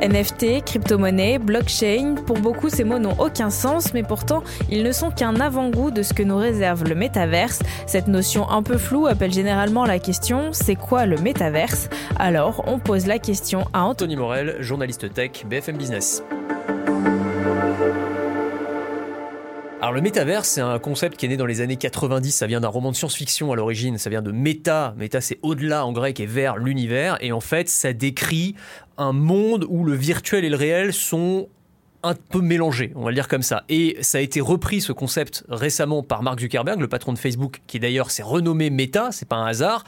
NFT, crypto-monnaie, blockchain, pour beaucoup ces mots n'ont aucun sens, mais pourtant ils ne sont qu'un avant-goût de ce que nous réserve le métaverse. Cette notion un peu floue appelle généralement la question c'est quoi le métaverse? Alors on pose la question à Anthony Morel, journaliste tech, BFM Business. Alors le métaverse, c'est un concept qui est né dans les années 90, ça vient d'un roman de science-fiction à l'origine, ça vient de méta, méta c'est au-delà en grec et vers l'univers, et en fait ça décrit un monde où le virtuel et le réel sont un peu mélangé, on va le dire comme ça. Et ça a été repris ce concept récemment par Mark Zuckerberg, le patron de Facebook, qui d'ailleurs s'est renommé Meta, c'est pas un hasard,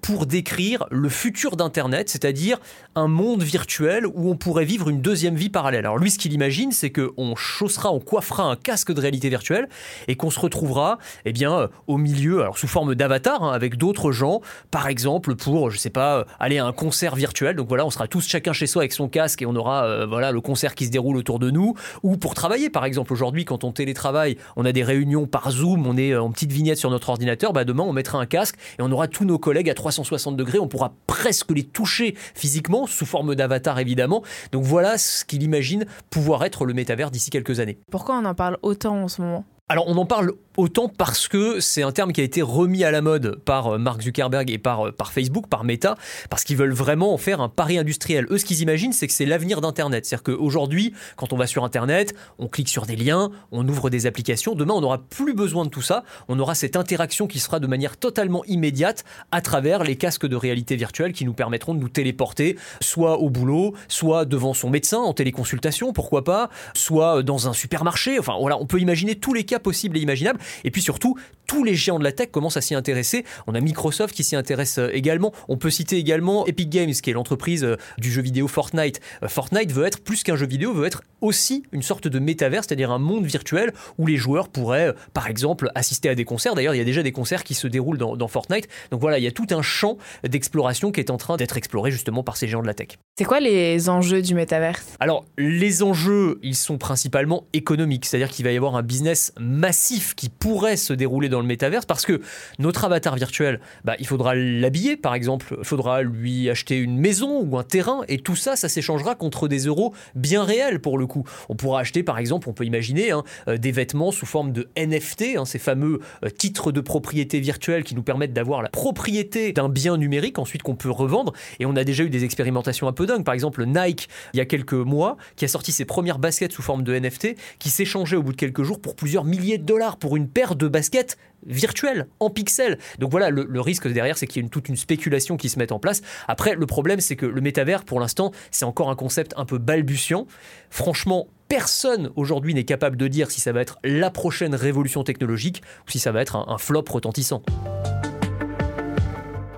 pour décrire le futur d'Internet, c'est-à-dire un monde virtuel où on pourrait vivre une deuxième vie parallèle. Alors lui, ce qu'il imagine, c'est qu'on chaussera, on coiffera un casque de réalité virtuelle et qu'on se retrouvera, eh bien, euh, au milieu, alors sous forme d'avatar, hein, avec d'autres gens, par exemple pour, je sais pas, euh, aller à un concert virtuel. Donc voilà, on sera tous chacun chez soi avec son casque et on aura, euh, voilà, le concert qui se déroule autour de nous ou pour travailler par exemple aujourd'hui quand on télétravaille, on a des réunions par Zoom, on est en petite vignette sur notre ordinateur, bah demain on mettra un casque et on aura tous nos collègues à 360 degrés, on pourra presque les toucher physiquement sous forme d'avatar évidemment. Donc voilà ce qu'il imagine pouvoir être le métavers d'ici quelques années. Pourquoi on en parle autant en ce moment? Alors on en parle autant parce que c'est un terme qui a été remis à la mode par euh, Mark Zuckerberg et par, euh, par Facebook, par Meta, parce qu'ils veulent vraiment en faire un pari industriel. Eux, ce qu'ils imaginent, c'est que c'est l'avenir d'Internet. C'est-à-dire qu'aujourd'hui, quand on va sur Internet, on clique sur des liens, on ouvre des applications. Demain, on n'aura plus besoin de tout ça. On aura cette interaction qui sera de manière totalement immédiate à travers les casques de réalité virtuelle qui nous permettront de nous téléporter, soit au boulot, soit devant son médecin en téléconsultation, pourquoi pas, soit dans un supermarché. Enfin voilà, on peut imaginer tous les cas possibles et imaginables. Et puis surtout, tous les géants de la tech commencent à s'y intéresser. On a Microsoft qui s'y intéresse euh, également. On peut citer également Epic Games, qui est l'entreprise euh, du jeu vidéo Fortnite. Euh, Fortnite veut être plus qu'un jeu vidéo, veut être aussi une sorte de métavers, c'est-à-dire un monde virtuel où les joueurs pourraient, par exemple, assister à des concerts. D'ailleurs, il y a déjà des concerts qui se déroulent dans, dans Fortnite. Donc voilà, il y a tout un champ d'exploration qui est en train d'être exploré justement par ces géants de la tech. C'est quoi les enjeux du métavers Alors, les enjeux, ils sont principalement économiques, c'est-à-dire qu'il va y avoir un business massif qui pourrait se dérouler dans le métaverse parce que notre avatar virtuel, bah, il faudra l'habiller par exemple, il faudra lui acheter une maison ou un terrain et tout ça, ça s'échangera contre des euros bien réels pour le coup. On pourra acheter par exemple, on peut imaginer hein, euh, des vêtements sous forme de NFT, hein, ces fameux euh, titres de propriété virtuelle qui nous permettent d'avoir la propriété d'un bien numérique ensuite qu'on peut revendre et on a déjà eu des expérimentations un peu dingues. Par exemple, Nike, il y a quelques mois, qui a sorti ses premières baskets sous forme de NFT qui s'échangeaient au bout de quelques jours pour plusieurs milliers de dollars pour une paire de baskets virtuelles, en pixels. Donc voilà, le, risque derrière, c'est qu'il y ait toute une spéculation qui se mette en place. Après, le problème, c'est que le métavers, pour l'instant, c'est encore un concept un peu balbutiant. Franchement, personne aujourd'hui n'est capable de dire si ça va être la prochaine révolution technologique ou si ça va être un flop retentissant.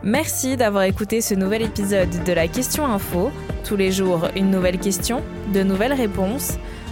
Merci d'avoir écouté ce nouvel épisode de la Question Info. Tous les jours, une nouvelle question, de nouvelles réponses.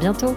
Bientôt!